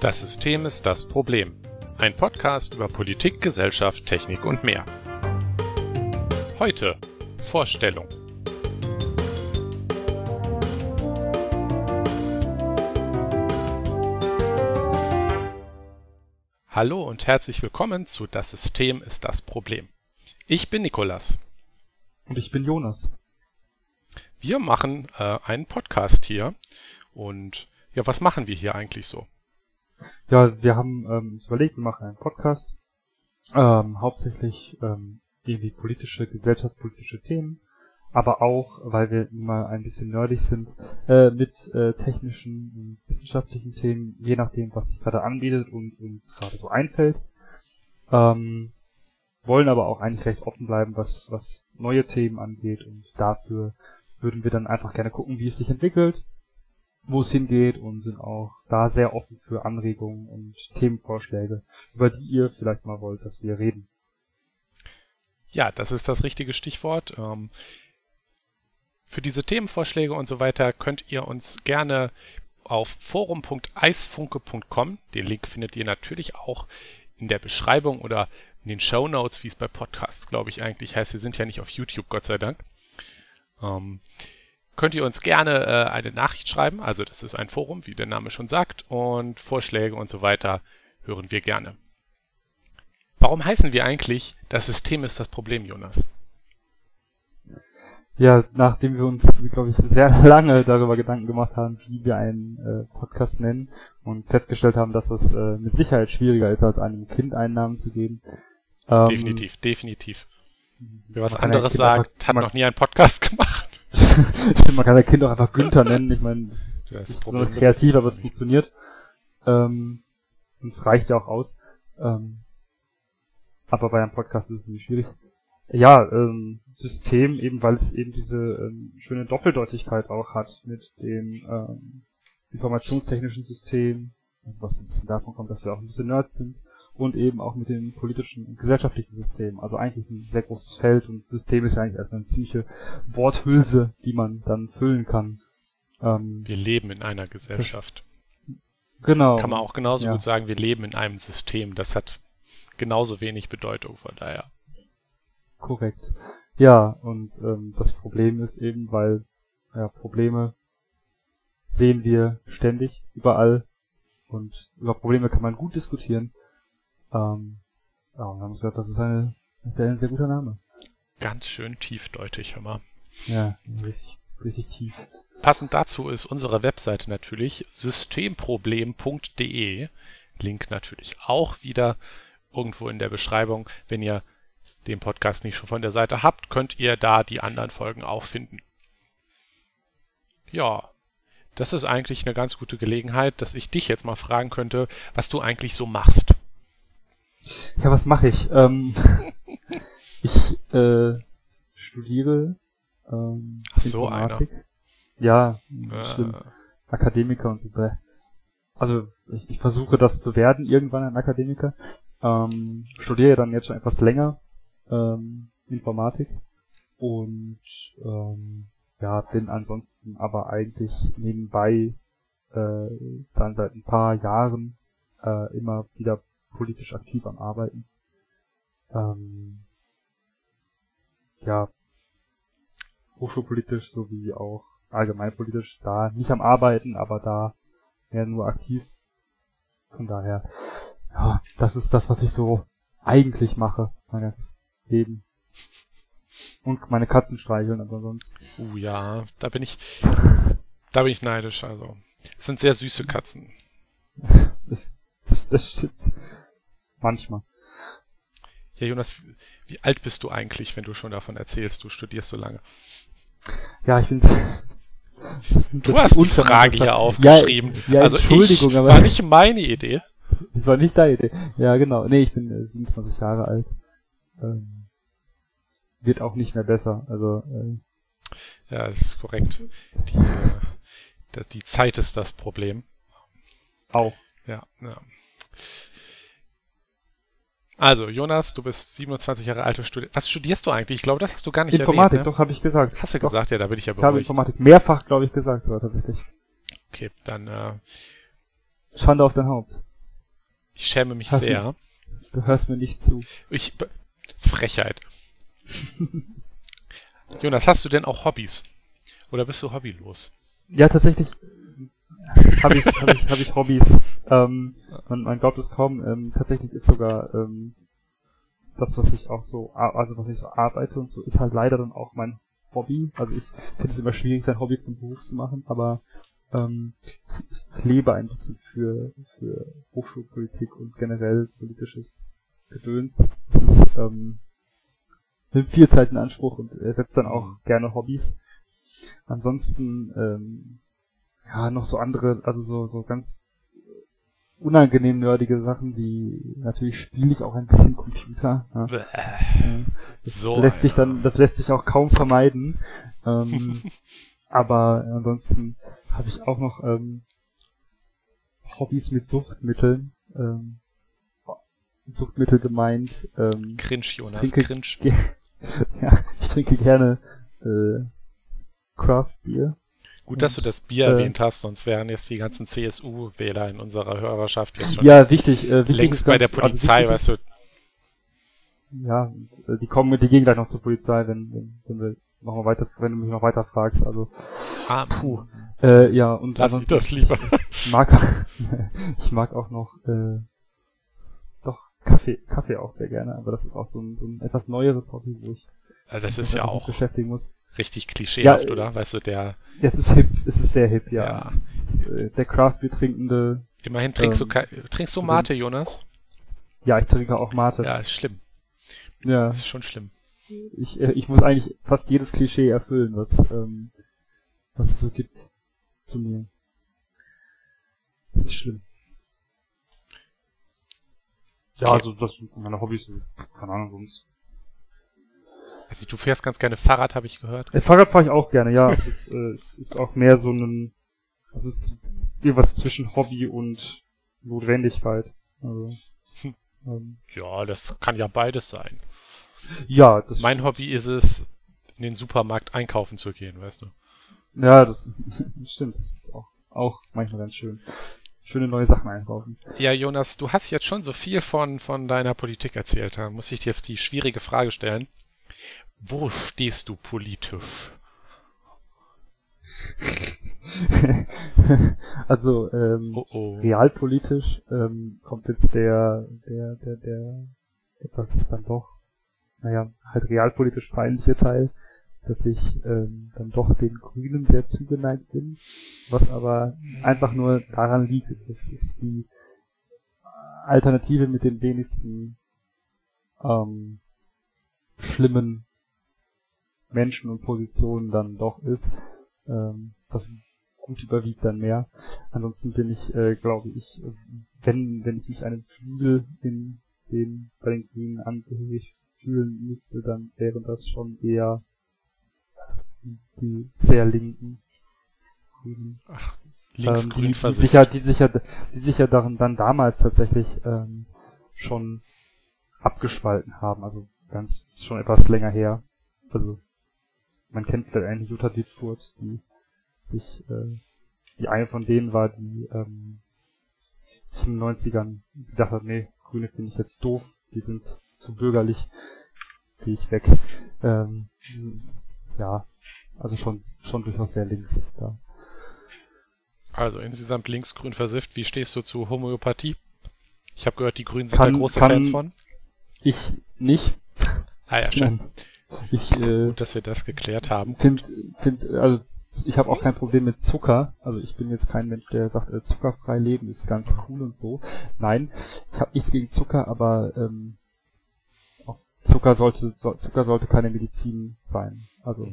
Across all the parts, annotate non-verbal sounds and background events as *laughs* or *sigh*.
Das System ist das Problem. Ein Podcast über Politik, Gesellschaft, Technik und mehr. Heute Vorstellung. Hallo und herzlich willkommen zu Das System ist das Problem. Ich bin Nikolas. Und ich bin Jonas. Wir machen äh, einen Podcast hier. Und ja, was machen wir hier eigentlich so? Ja, wir haben ähm, uns überlegt, wir machen einen Podcast, ähm, hauptsächlich ähm, irgendwie politische, gesellschaftspolitische Themen, aber auch, weil wir immer ein bisschen nerdig sind, äh, mit äh, technischen und wissenschaftlichen Themen, je nachdem, was sich gerade anbietet und uns gerade so einfällt. Ähm, wollen aber auch eigentlich recht offen bleiben, was, was neue Themen angeht und dafür würden wir dann einfach gerne gucken, wie es sich entwickelt wo es hingeht und sind auch da sehr offen für Anregungen und Themenvorschläge, über die ihr vielleicht mal wollt, dass wir reden. Ja, das ist das richtige Stichwort. Ähm, für diese Themenvorschläge und so weiter könnt ihr uns gerne auf forum.eisfunke.com, den Link findet ihr natürlich auch in der Beschreibung oder in den Show Notes, wie es bei Podcasts, glaube ich, eigentlich heißt. Wir sind ja nicht auf YouTube, Gott sei Dank. Ähm, könnt ihr uns gerne äh, eine Nachricht schreiben. Also das ist ein Forum, wie der Name schon sagt. Und Vorschläge und so weiter hören wir gerne. Warum heißen wir eigentlich, das System ist das Problem, Jonas? Ja, nachdem wir uns, glaube ich, sehr *laughs* lange darüber Gedanken gemacht haben, wie wir einen äh, Podcast nennen und festgestellt haben, dass es äh, mit Sicherheit schwieriger ist, als einem Kind einen Namen zu geben. Ähm, definitiv, definitiv. Wer was anderes sagt, hat noch nie einen Podcast gemacht. *laughs* Man kann das Kind auch einfach Günther nennen. Ich meine, das ist, das ist so kreativ, aber es funktioniert. Ähm, und es reicht ja auch aus. Ähm, aber bei einem Podcast ist es nicht schwierig. Ja, ähm, System, eben weil es eben diese ähm, schöne Doppeldeutigkeit auch hat mit dem ähm, informationstechnischen System, was ein bisschen davon kommt, dass wir auch ein bisschen Nerds sind, und eben auch mit dem politischen und gesellschaftlichen System. Also eigentlich ein sehr großes Feld und System ist ja eigentlich erstmal eine ziemliche Worthülse, die man dann füllen kann. Ähm, wir leben in einer Gesellschaft. Genau. Kann man auch genauso ja. gut sagen, wir leben in einem System. Das hat genauso wenig Bedeutung von daher. Korrekt. Ja, und ähm, das Problem ist eben, weil ja, Probleme sehen wir ständig, überall. Und über Probleme kann man gut diskutieren. Ähm, ja, und haben gesagt, das ist eine, ein sehr guter Name. Ganz schön tiefdeutig, hör mal. Ja, richtig, richtig tief. Passend dazu ist unsere Webseite natürlich systemproblem.de. Link natürlich auch wieder irgendwo in der Beschreibung. Wenn ihr den Podcast nicht schon von der Seite habt, könnt ihr da die anderen Folgen auch finden. Ja, das ist eigentlich eine ganz gute Gelegenheit, dass ich dich jetzt mal fragen könnte, was du eigentlich so machst. Ja, was mache ich? Ähm, *laughs* ich äh, studiere ähm, Ach so, Informatik. Einer. Ja, äh. schlimm. Akademiker und so. Also ich, ich versuche das zu werden, irgendwann ein Akademiker. Ähm, studiere dann jetzt schon etwas länger ähm, Informatik und ähm, ja, bin ansonsten aber eigentlich nebenbei äh, dann seit ein paar Jahren äh, immer wieder politisch aktiv am Arbeiten. Ähm, ja, hochschulpolitisch sowie auch allgemeinpolitisch da nicht am Arbeiten, aber da mehr nur aktiv. Von daher, ja, das ist das, was ich so eigentlich mache, mein ganzes Leben. Und meine Katzen streicheln, aber sonst. Uh ja, da bin ich, da bin ich neidisch, also. Es sind sehr süße Katzen. *laughs* das, das, das stimmt. Manchmal. Ja, Jonas, wie alt bist du eigentlich, wenn du schon davon erzählst, du studierst so lange? Ja, ich bin. *laughs* Du hast die Frage hier aufgeschrieben. Ja, ja also Entschuldigung, ich, aber war nicht meine Idee. Das war nicht deine Idee. Ja, genau. Nee, ich bin 27 Jahre alt. Ähm, wird auch nicht mehr besser. Also. Äh, ja, das ist korrekt. Die, äh, die Zeit ist das Problem. Auch. Ja, ja. Also, Jonas, du bist 27 Jahre alt und studierst. Was studierst du eigentlich? Ich glaube, das hast du gar nicht Informatik, erwähnt. Ne? doch, habe ich gesagt. Hast du doch, gesagt, ja, da bin ich ja Ich habe beruhigt. Informatik mehrfach, glaube ich, gesagt, sogar tatsächlich. Okay, dann, äh, Schande auf dein Haupt. ich schäme mich Hast sehr. Du hörst mir nicht zu. Ich, Frechheit. *laughs* Jonas, hast du denn auch Hobbys? Oder bist du hobbylos? Ja, tatsächlich habe ich, hab ich, hab ich Hobbys. Ähm, man, man glaubt es kaum. Ähm, tatsächlich ist sogar ähm, das, was ich auch so, also was ich so arbeite und so, ist halt leider dann auch mein Hobby. Also ich finde es immer schwierig, sein Hobby zum Beruf zu machen, aber ähm, ich, ich lebe ein bisschen für, für Hochschulpolitik und generell politisches Gedöns. Das ist ähm, nimmt viel Zeit in Anspruch und ersetzt dann auch gerne Hobbys. Ansonsten ähm, ja noch so andere, also so so ganz unangenehm nerdige Sachen wie natürlich spiele ich auch ein bisschen Computer. Ja. Bäh. Äh, Das So lässt sich dann, das lässt sich auch kaum vermeiden. Ähm, *laughs* aber ansonsten habe ich auch noch ähm, Hobbys mit Suchtmitteln. Ähm, Suchtmittel gemeint. Ähm, Cringe, Jonas, trinke- cringe. ge *laughs* ja, ich trinke gerne äh, Craft Beer. Gut, dass du das Bier Äh, erwähnt hast, sonst wären jetzt die ganzen CSU-Wähler in unserer Hörerschaft jetzt schon Ja, wichtig. Äh, wichtig längst bei der ganz- also Polizei, wichtig weißt du. Ja, und, äh, die kommen, die gehen gleich noch zur Polizei, wenn, wenn, wenn wir noch mal weiter, wenn du mich noch weiter fragst. Also, Ah, puh. Äh, ja, und lass ich ansonsten- das lieber. *laughs* Ich mag, *laughs* ich mag auch noch, äh, doch, Kaffee, Kaffee auch sehr gerne, aber das ist auch so ein, so ein etwas neueres Hobby, wo ich Ja, das mich ist ja auch beschäftigen muss. Richtig klischeehaft, Ja, oder? Weißt du, der, Ja, es ist hip, es ist sehr hip, ja. ja. Es ist, äh, der Craft Beer trinkende, Immerhin trinkst Ähm, du trinkst du Mate, Jonas? ja, ich trinke auch Mate. Ja, ist schlimm. Ja, Das ist schon schlimm. ich, äh, ich muss eigentlich fast jedes Klischee erfüllen, was, ähm, was es so gibt zu mir. Das ist schlimm. Ja, also das sind meine Hobbys, keine Ahnung, sonst. Also, du fährst ganz gerne Fahrrad, habe ich gehört. Äh, Fahrrad fahre ich auch gerne, ja. es, äh, es ist auch mehr so ein, es ist irgendwas zwischen Hobby und Notwendigkeit. Also, Hm. ähm, Ja, das kann ja beides sein. ja, das Mein Hobby ist es, in den Supermarkt einkaufen zu gehen, weißt du. Ja, *laughs* das stimmt, das ist auch, auch manchmal ganz schön. Schöne neue Sachen einkaufen. Ja, Jonas, du hast jetzt schon so viel von, von deiner Politik erzählt. Da muss ich dir jetzt die schwierige Frage stellen. Wo stehst du politisch? *laughs* also, ähm, Oh oh. realpolitisch ähm, kommt jetzt der, der, der, der etwas dann doch, naja, halt realpolitisch peinliche Teil, dass ich ähm, dann doch den Grünen sehr zugeneigt bin, was aber einfach nur daran liegt, es ist die Alternative mit den wenigsten ähm, schlimmen Menschen und Positionen dann doch ist. Ähm, das gut überwiegt dann mehr. Ansonsten bin ich, äh, glaube ich, wenn, wenn ich mich einem Flügel in den, bei den Grünen angehörig fühlen müsste, dann wären das schon eher die sehr linken Grünen. Links ähm, grün die, die sicher, die sicher, die sicher darin dann damals tatsächlich ähm, schon abgespalten haben. Also ganz ist schon etwas länger her. Also man kennt vielleicht eigentlich Jutta Dietfurt, die sich, äh, die eine von denen war, die ähm, sich in den 90ern gedacht hat, nee, Grüne finde ich jetzt doof, die sind zu bürgerlich, gehe ich weg. Ähm, ja, also schon schon durchaus sehr links. Ja. Also insgesamt linksgrün versifft. Wie stehst du zu Homöopathie? Ich habe gehört, die Grünen sind Kann- da große Fans von. Ich nicht. Ah ja, schön. Nein. Ich äh, Gut, dass wir das geklärt haben. finde, find, also ich habe auch kein Problem mit Zucker. Also ich bin jetzt kein Mensch, der sagt, äh, zuckerfrei leben ist ganz cool und so. Nein, ich habe nichts gegen Zucker, aber ähm, auch Zucker sollte so, Zucker sollte keine Medizin sein. Also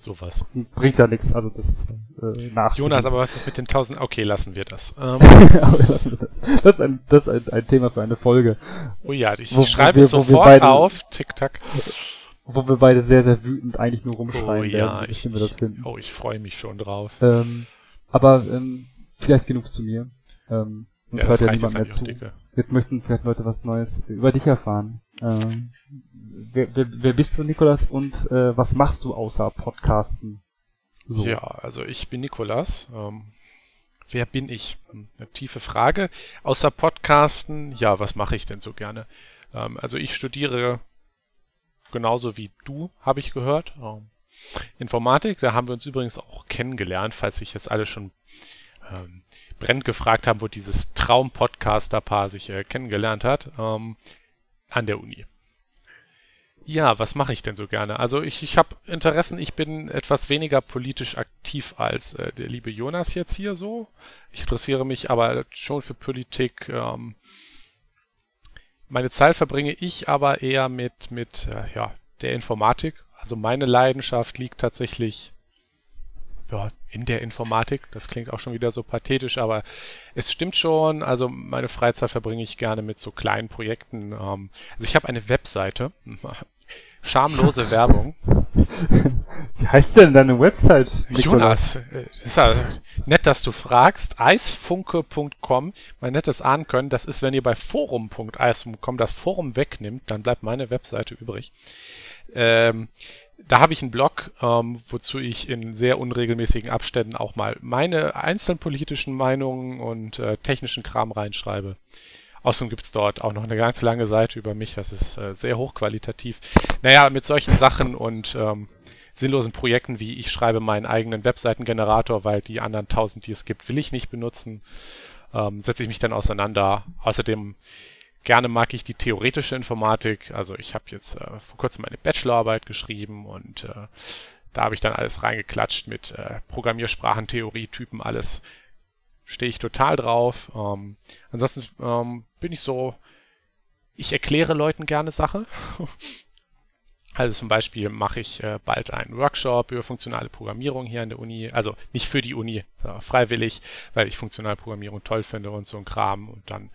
Sowas. bringt ja nichts. Also das ist äh, nach. Jonas, aber was ist mit den tausend? Okay, lassen wir das. Ähm, *laughs* lassen wir das. das ist, ein, das ist ein, ein Thema für eine Folge, oh ja, ich Wo- wo schreibe wir- es wo wir sofort beide- auf. Tick-Tack. wo wir beide sehr, sehr wütend eigentlich nur rumschreien Oh ja, werden, ich, wir das finden. oh, ich freue mich schon drauf. Ähm, aber ähm, vielleicht genug zu mir. Ähm, uns Ja, hört das ja jetzt niemand mehr zu. Jetzt möchten vielleicht Leute was Neues über dich erfahren. Ähm, wer, wer, wer bist du, Nikolas, und äh, was machst du außer Podcasten? So. Ja, also ich bin Nikolas. Ähm, wer bin ich? Hm, eine tiefe Frage. Außer Podcasten, ja, was mache ich denn so gerne? Ähm, also ich studiere genauso wie du, habe ich gehört. Ähm, Informatik, da haben wir uns übrigens auch kennengelernt, falls sich jetzt alle schon ähm, brennend gefragt haben, wo dieses Traum-Podcaster-Paar sich äh, kennengelernt hat, ähm, an der Uni. Ja, was mache ich denn so gerne? Also ich, ich habe Interessen, ich bin etwas weniger politisch aktiv als äh, der liebe Jonas jetzt hier so. Ich interessiere mich aber schon für Politik. Ähm, meine Zeit verbringe ich aber eher mit, mit äh, ja, der Informatik. Also meine Leidenschaft liegt tatsächlich ja, in der Informatik. Das klingt auch schon wieder so pathetisch, aber es stimmt schon. Also meine Freizeit verbringe ich gerne mit so kleinen Projekten. Ähm, also ich habe eine Webseite. *laughs* Schamlose *laughs* Werbung. Wie heißt denn deine Website? Jonas, äh, ist ja nett, dass du fragst. Eisfunke.com, mein nettes Ahnen können, das ist, wenn ihr bei forum.eis.com das Forum wegnimmt, dann bleibt meine Webseite übrig. Ähm, da habe ich einen Blog, ähm, wozu ich in sehr unregelmäßigen Abständen auch mal meine einzelnen politischen Meinungen und äh, technischen Kram reinschreibe. Außerdem gibt's dort auch noch eine ganz lange Seite über mich, das ist äh, sehr hochqualitativ. Naja, mit solchen Sachen und ähm, sinnlosen Projekten wie ich schreibe meinen eigenen Webseitengenerator, weil die anderen tausend, die es gibt, will ich nicht benutzen, ähm, setze ich mich dann auseinander. Außerdem Gerne mag ich die theoretische Informatik. Also ich habe jetzt äh, vor kurzem meine Bachelorarbeit geschrieben und äh, da habe ich dann alles reingeklatscht mit äh, Programmiersprachen, Theorie, Typen, alles. Stehe ich total drauf. Ähm, ansonsten ähm, bin ich so, ich erkläre Leuten gerne Sache. *laughs* Also zum Beispiel mache ich äh, bald einen Workshop über funktionale Programmierung hier an der Uni. Also nicht für die Uni, äh, freiwillig, weil ich funktionale Programmierung toll finde und so ein Kram. Und dann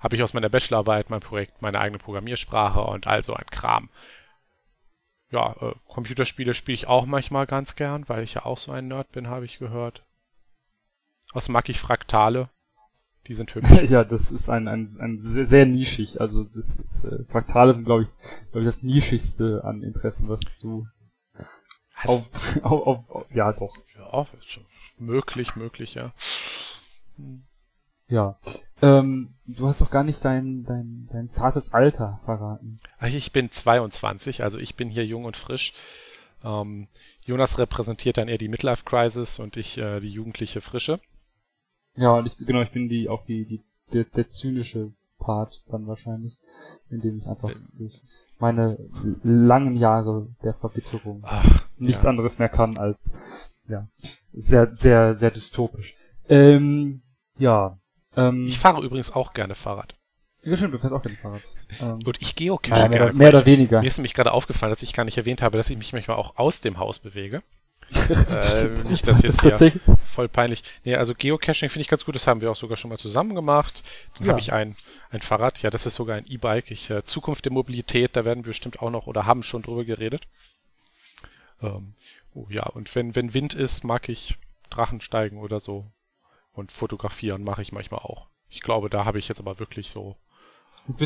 habe ich aus meiner Bachelorarbeit mein Projekt, meine eigene Programmiersprache und all so ein Kram. Ja, äh, Computerspiele spiele ich auch manchmal ganz gern, weil ich ja auch so ein Nerd bin, habe ich gehört. Außerdem mag ich Fraktale. Die sind hübsch. *laughs* ja, das ist ein, ein, ein sehr, sehr nischig. Also das ist, äh, Fraktale sind, glaube ich, glaube ich, das nischigste an Interessen, was du auf, auf, *laughs* auf, auf, ja doch. Ja, möglich, möglich, ja. Hm. Ja. Ähm, du hast doch gar nicht dein, dein, dein zartes Alter verraten. Ich bin 22, also ich bin hier jung und frisch. Ähm, Jonas repräsentiert dann eher die Midlife Crisis und ich äh, die jugendliche Frische. Ja, und ich, genau, ich bin die auch die, die der, der zynische Part dann wahrscheinlich, indem ich einfach ähm, durch meine langen Jahre der Verbitterung Ach, nichts ja. anderes mehr kann als ja sehr sehr sehr dystopisch. Ähm, ja, ähm, ich fahre übrigens auch gerne Fahrrad. Ja, stimmt, du fährst auch gerne Fahrrad. Ähm, und ich geocache naja, mehr, gerne. Mehr oder weniger. Mir ist nämlich gerade aufgefallen, dass ich gar nicht erwähnt habe, dass ich mich manchmal auch aus dem Haus bewege. *laughs* äh, nicht, dass jetzt das hier voll peinlich. Nee, also Geocaching finde ich ganz gut, das haben wir auch sogar schon mal zusammen gemacht. Dann ja. habe ich ein, ein Fahrrad, ja, das ist sogar ein E-Bike. Ich, äh, Zukunft der Mobilität, da werden wir bestimmt auch noch oder haben schon drüber geredet. Ähm, oh ja, und wenn, wenn Wind ist, mag ich Drachen steigen oder so. Und fotografieren mache ich manchmal auch. Ich glaube, da habe ich jetzt aber wirklich so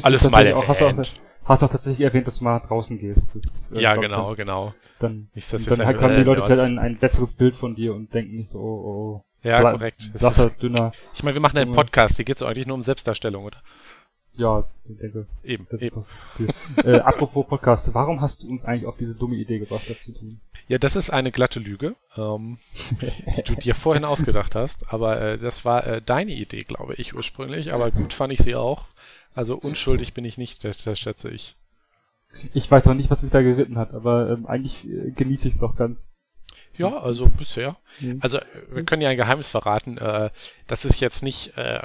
alles mal erwähnt. Auch, hast, auch, hast auch tatsächlich erwähnt, dass du mal draußen gehst. Ist, äh, ja, genau, ganz, genau. Dann, nicht, dass dann halt haben die Leute vielleicht ein, ein besseres Bild von dir und denken nicht so, oh, oh. Ja, korrekt. Blasser, dünner. Ich meine, wir machen einen Podcast, hier geht es eigentlich nur um Selbstdarstellung, oder? Ja, ich denke. Eben, das eben. ist das Ziel. äh, *laughs* apropos Podcast, warum hast du uns eigentlich auf diese dumme Idee gebracht, das zu tun? Ja, das ist eine glatte Lüge, ähm, die du dir vorhin ausgedacht hast. Aber äh, das war äh, deine Idee, glaube ich, ursprünglich. Aber gut fand ich sie auch. Also unschuldig bin ich nicht, das, das schätze ich. Ich weiß auch nicht, was mich da geritten hat, aber ähm, eigentlich äh, genieße ich es doch ganz. Ja, also bisher. Mhm. Also wir können ja ein Geheimnis verraten. Äh, das ist jetzt nicht äh,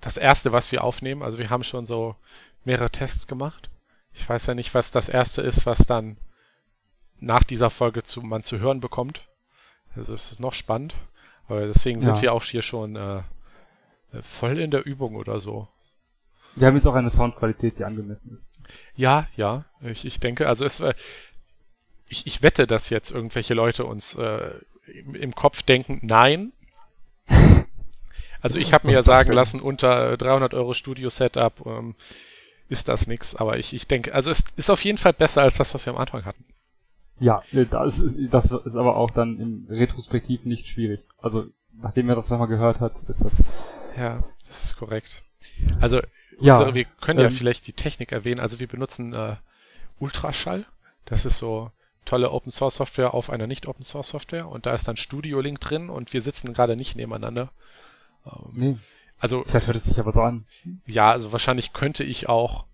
das erste, was wir aufnehmen. Also wir haben schon so mehrere Tests gemacht. Ich weiß ja nicht, was das erste ist, was dann nach dieser Folge zu, man zu hören bekommt. Also es ist noch spannend. Aber deswegen ja. sind wir auch hier schon äh, voll in der Übung oder so. Wir haben jetzt auch eine Soundqualität, die angemessen ist. Ja, ja. Ich, ich denke, also es äh, ich, ich wette, dass jetzt irgendwelche Leute uns äh, im, im Kopf denken, nein. *laughs* Also ich habe mir ja sagen lassen, unter 300 Euro Studio-Setup ähm, ist das nix. Aber ich, ich denke, also es ist auf jeden Fall besser als das, was wir am Anfang hatten. Ja, äh, das ist, das ist aber auch dann im Retrospektiv nicht schwierig. Also nachdem er das nochmal gehört hat, ist das. Ja, das ist korrekt. Also Ja, unsere, wir können ja ähm, vielleicht die Technik erwähnen. Also wir benutzen äh, Ultraschall. Das ist so tolle Open Source Software auf einer nicht Open Source Software und da ist dann Studio Link drin und wir sitzen gerade nicht nebeneinander. Nee, also vielleicht hört es sich aber so an. ja, also wahrscheinlich könnte ich auch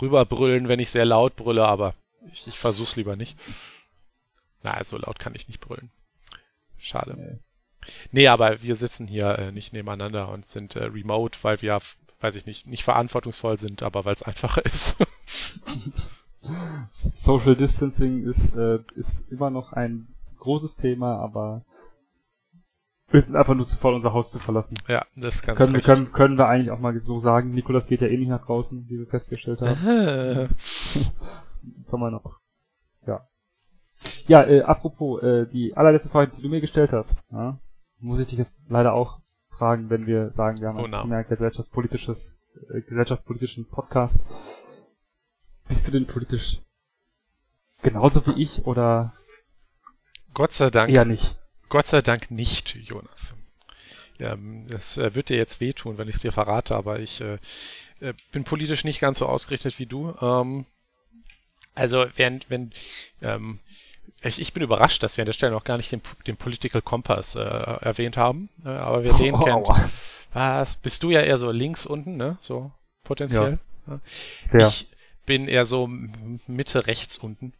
rüberbrüllen, wenn ich sehr laut brülle, aber ich, ich versuch's lieber nicht. Na, so laut kann ich nicht brüllen. Schade. Nee. Nee, aber wir sitzen hier äh, nicht nebeneinander und sind äh, remote, weil wir, weiß ich nicht, nicht verantwortungsvoll sind, aber weil es einfacher *laughs* ist. Social Distancing ist, äh, ist immer noch ein großes Thema, aber wir sind einfach nur zu voll, unser Haus zu verlassen. ja, das ist ganz Können, wir- recht. können, können wir eigentlich auch mal so sagen, Nikolas geht ja eh nicht nach draußen, wie wir festgestellt haben. *laughs* Kann man noch. Ja. Ja, äh, apropos, äh, die allerletzte Frage, die du mir gestellt hast, ja, muss ich dich jetzt leider auch fragen, wenn wir sagen, wir haben Oh, no. mehr gesellschaftspolitisches, äh, gesellschaftspolitischen Podcast. Bist du denn politisch genauso wie ich oder Gott sei Dank, eher nicht? Gott sei Dank nicht, Jonas. Ähm, das äh, wird dir jetzt wehtun, wenn ich es dir verrate, aber ich äh, äh, bin politisch nicht ganz so ausgerichtet wie du. Ähm, also wenn, wenn ähm, ich, ich bin überrascht, dass wir an der Stelle noch gar nicht den, den Political Compass äh, erwähnt haben, äh, aber wer den *laughs* Oh, kennt, aua. was bist du ja eher so links unten, ne? So potenziell. Sehr. Ich bin eher so Mitte rechts unten.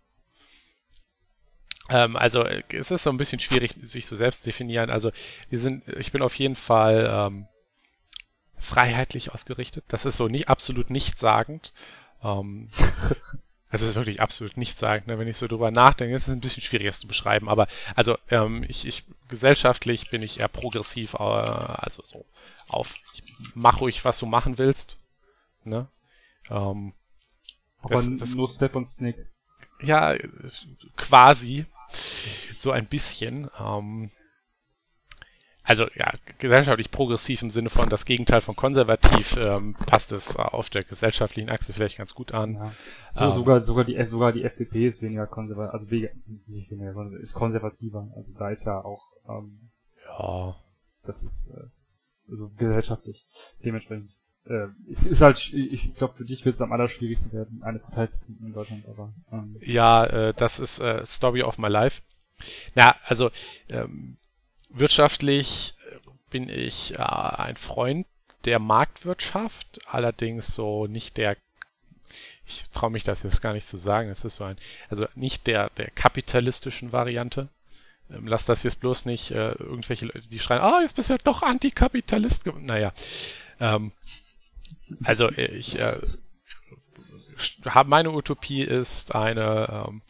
Ähm, also es ist so ein bisschen schwierig, sich so selbst zu definieren. Also wir sind, ich bin auf jeden Fall ähm, freiheitlich ausgerichtet. Das ist so nie, absolut nichtssagend. Ähm, *laughs* also es ist wirklich absolut nichtssagend. Ne? Wenn ich so drüber nachdenke, ist es ein bisschen schwierig, das zu beschreiben. Aber also ähm, ich, ich gesellschaftlich bin ich eher progressiv, äh, also so auf, mach ruhig, was du machen willst. Ne? Ähm, aber das- das- nur Step und Snake. ja, quasi. *laughs* So ein bisschen. Ähm, also ja, gesellschaftlich progressiv im Sinne von das Gegenteil von konservativ ähm, passt es äh, auf der gesellschaftlichen Achse vielleicht ganz gut an. Ja. So, Ähm. sogar, sogar die, sogar die FDP ist weniger konservativ, also weniger, ist konservativer. Also da ist ja auch, ähm, Ja. das ist, äh, so gesellschaftlich dementsprechend. Äh, es ist halt, ich, glaube, für dich wird es am allerschwierigsten werden, eine Partei zu finden in Deutschland, aber, ähm, Ja, äh, das ist äh, Story of my life. Na, also ähm, wirtschaftlich äh, bin ich äh, ein Freund der Marktwirtschaft, allerdings so nicht der ich traue mich das jetzt gar nicht zu sagen, es ist so ein, also nicht der, der kapitalistischen Variante. Ähm, lass das jetzt bloß nicht äh, irgendwelche Leute, die schreien, ah, jetzt bist du ja doch Antikapitalist. ge-" Naja, ähm, also ich äh, meine Utopie ist eine ähm,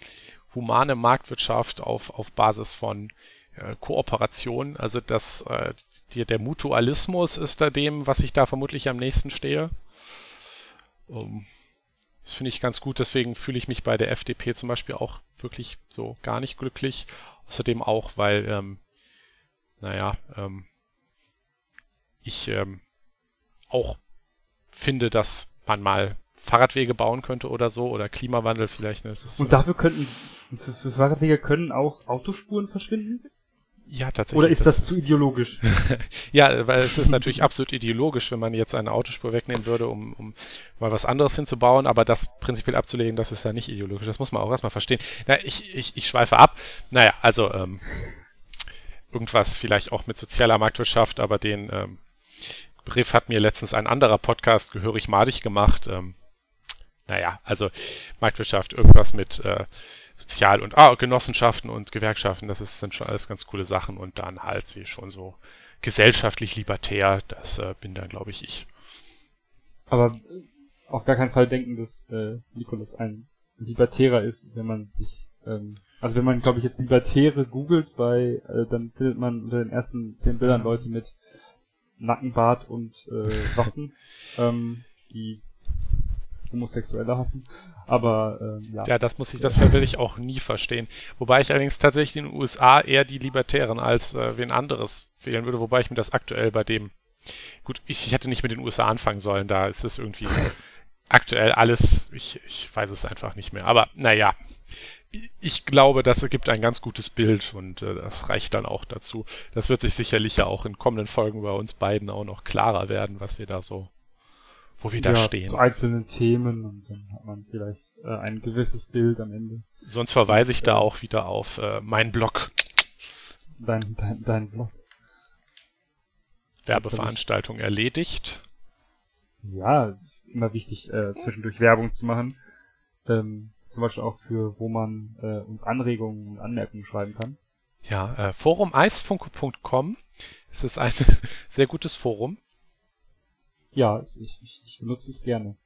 humane Marktwirtschaft auf, auf Basis von äh, Kooperation. Also das, äh, die, der Mutualismus ist da dem, was ich da vermutlich am nächsten stehe. Um, das finde ich ganz gut, deswegen fühle ich mich bei der FDP zum Beispiel auch wirklich so gar nicht glücklich. Außerdem auch, weil, ähm, naja, ähm, ich ähm, auch finde, dass man mal Fahrradwege bauen könnte oder so oder Klimawandel vielleicht. Ne? Das ist, und dafür könnten, für, für Fahrradwege können auch Autospuren verschwinden? ja, tatsächlich. Oder ist das, zu ideologisch? *laughs* Ja, weil es ist natürlich absolut ideologisch, wenn man jetzt eine Autospur wegnehmen würde, um, um mal was anderes hinzubauen, aber das prinzipiell abzulegen, das ist ja nicht ideologisch. Das muss man auch erstmal verstehen. Na, ich, ich, ich schweife ab. Naja, also ähm, irgendwas vielleicht auch mit sozialer Marktwirtschaft, aber den ähm, Begriff hat mir letztens ein anderer Podcast gehörig madig gemacht. Ähm, naja, also Marktwirtschaft, irgendwas mit äh, Sozial- und ah, Genossenschaften und Gewerkschaften, das ist, sind schon alles ganz coole Sachen und dann halt sie schon so gesellschaftlich libertär, das äh, bin dann, glaube ich, ich. Aber auf gar keinen Fall denken, dass äh, Nikolas ein Libertärer ist, wenn man sich, ähm, also wenn man, glaube ich, jetzt Libertäre googelt bei, äh, dann findet man unter den ersten zehn Bildern Leute mit Nackenbart und äh, Waffen, *laughs* ähm, die Homosexuelle hassen. Aber ähm, ja. Ja, das muss ich, das will ich auch nie verstehen. Wobei ich allerdings tatsächlich in den USA eher die Libertären als äh, wen anderes wählen würde, wobei ich mir das aktuell bei dem gut, ich, ich hätte nicht mit den USA anfangen sollen, da ist es irgendwie *laughs* aktuell alles, ich, ich weiß es einfach nicht mehr. Aber naja, ich glaube, das ergibt ein ganz gutes Bild und äh, das reicht dann auch dazu. Das wird sich sicherlich ja auch in kommenden Folgen bei uns beiden auch noch klarer werden, was wir da so, wo wir ja, da stehen. Zu einzelnen Themen und dann hat man vielleicht äh, ein gewisses Bild am Ende. Sonst verweise ich da auch wieder auf äh, meinen Blog. Dein, dein, dein Blog. Werbeveranstaltung erledigt. Ja, es ist immer wichtig, äh, zwischendurch Werbung zu machen. Ähm, zum Beispiel auch für, wo man äh, uns Anregungen und Anmerkungen schreiben kann. Ja, äh, forumeisfunke.com. Es ist ein *laughs* sehr gutes Forum. Ja, ich, ich, ich benutze es gerne.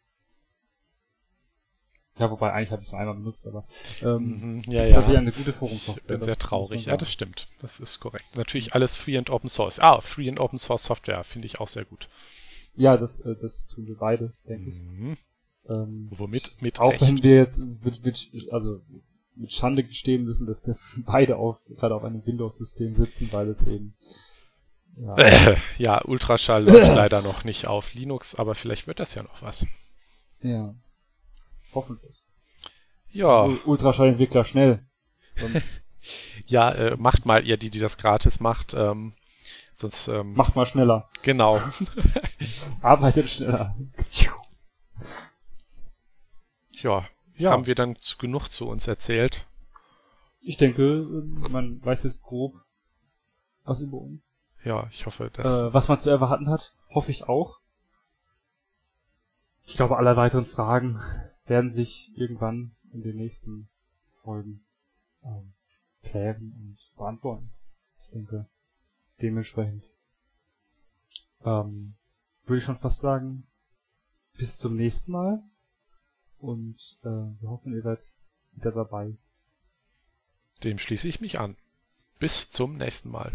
Ja, wobei eigentlich habe ich es nur einmal benutzt, aber ähm, mhm, ja, ist ja. tatsächlich eine gute Forumsoftware. Ich bin sehr traurig. Ja, das stimmt. Das ist korrekt. Natürlich alles Free and Open Source. Ah, Free and Open Source Software finde ich auch sehr gut. Ja, das, äh, das tun wir beide, denke mhm. ich. Ähm, Womit? Mit auch Recht. wenn wir jetzt mit, mit, also mit Schande gestehen müssen, dass wir *laughs* beide auf, gerade auf einem Windows-System sitzen, weil es eben ja, äh, *laughs* ja Ultraschall läuft *laughs* leider noch nicht auf Linux, aber vielleicht wird das ja noch was. Ja. Hoffentlich. Ja. Ultraschallentwickler schnell. Ja, äh, macht mal ihr, die, die das gratis macht. Ähm, sonst ähm, macht mal schneller. Genau. Arbeitet schneller. Ja, ja, haben wir dann zu, genug zu uns erzählt? Ich denke, man weiß jetzt grob was über uns. Ja, ich hoffe, dass. Äh, was man zu erwarten hat, hoffe ich auch. Ich glaube, alle weiteren Fragen werden sich irgendwann in den nächsten Folgen ähm, klären und beantworten. Ich denke, dementsprechend ähm, würde ich schon fast sagen, bis zum nächsten Mal. Und äh, wir hoffen, ihr seid wieder dabei. Dem schließe ich mich an. Bis zum nächsten Mal.